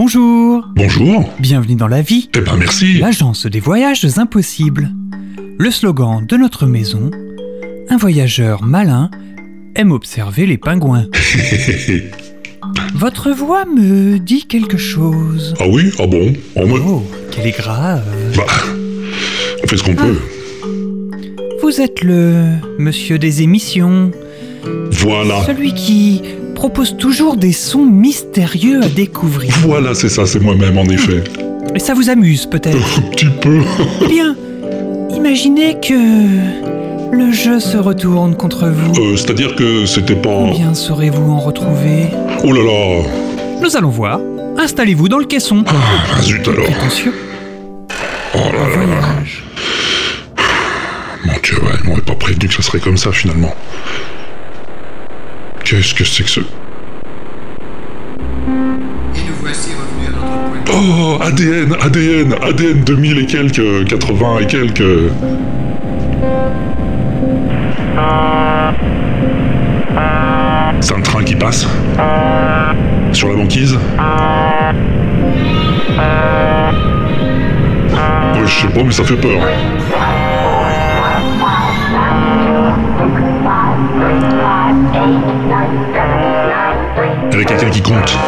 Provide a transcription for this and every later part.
Bonjour, Bonjour. bienvenue dans la vie, Eh ben merci. l'agence des voyages impossibles. Le slogan de notre maison, un voyageur malin aime observer les pingouins. Votre voix me dit quelque chose. ah oui? Ah bon? Oh, moi- Oh, qu'elle est grave. bah, on fait ce qu'on peut. Vous êtes le monsieur des émissions, Voilà. celui qui propose toujours des sons mystérieux à découvrir. Voilà, c'est ça, c'est moi-même en effet. Et ça vous amuse peut-être Un petit peu. Eh bien, imaginez que le jeu se retourne contre vous. Euh, C'est-à-dire que c'était pas... Combien saurez-vous en retrouver? Oh là là Nous allons voir. Installez-vous dans le caisson. Ah zut alors. Prétentieux. Oh là là là. Voyage. Mon dieu, ouais, ils m'auraient pas prévenu que ça serait comme ça finalement. Qu'est-ce que c'est que de Oh, ADN, ADN, ADN 2000 et quelques, 80 et quelques... C'est un train qui passe Sur la banquise. Ouais, je sais pas, mais ça fait peur. Avec quelqu'un qui compte.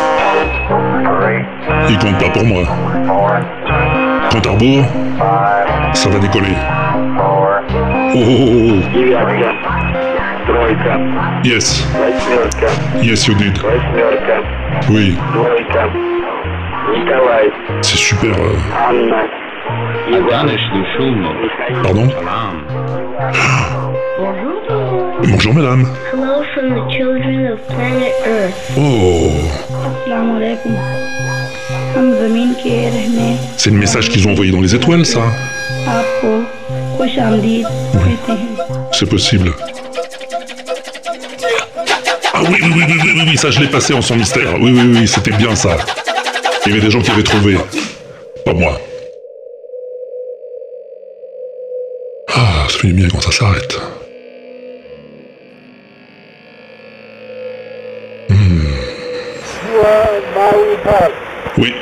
Il compte pas pour moi. Compte à rebours, ça va décoller. Oh, oh, oh, oh, oh. yes. Yes, you did. Oui. C'est super. Euh. Pardon? Ah. Bonjour madame. Hello from the children of planet Earth. Oh. Hum C'est le message qu'ils ont envoyé dans les étoiles, ça oui. C'est possible. Ah oui, oui, oui, oui, oui, oui, ça je l'ai passé en son mystère. Oui, oui, oui, c'était bien ça. Il y avait des gens qui avaient trouvé. Pas moi. Ah, ça fait du bien quand ça s'arrête. Oui.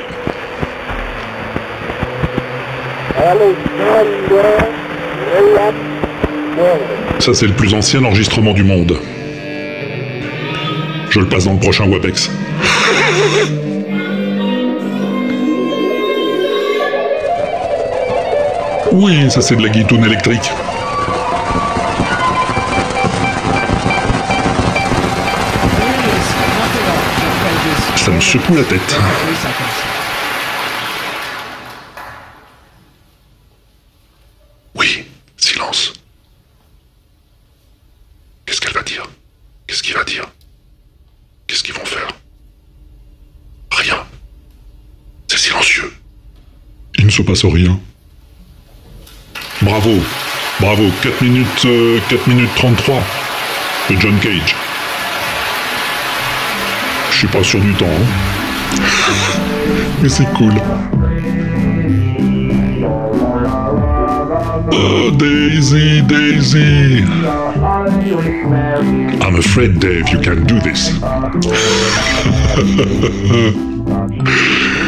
Ça, c'est le plus ancien enregistrement du monde. Je le passe dans le prochain WebEx. Oui, ça c'est de la guitoune électrique. Ça me secoue la tête. Oui, silence. Qu'est-ce qu'elle va dire? Qu'est-ce qu'il va dire? Qu'est-ce qu'ils vont faire? Rien. C'est silencieux. Il ne se passe rien. Bravo. Bravo. 4 minutes, euh, 4 minutes 33 de John Cage. Je suis pas sûr du temps. hein. Mais c'est cool. Oh, Daisy, Daisy. I'm afraid, Dave, you can't do this.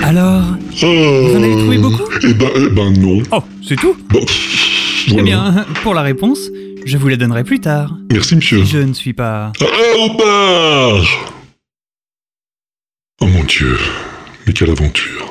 Alors, Vous en avez trouvé beaucoup? Eh ben, eh ben non. oh, c'est tout? Bon, Eh bien, pour la réponse, je vous la donnerai plus tard. Merci, monsieur. Je ne suis pas... Oh mon dieu, mais quelle aventure.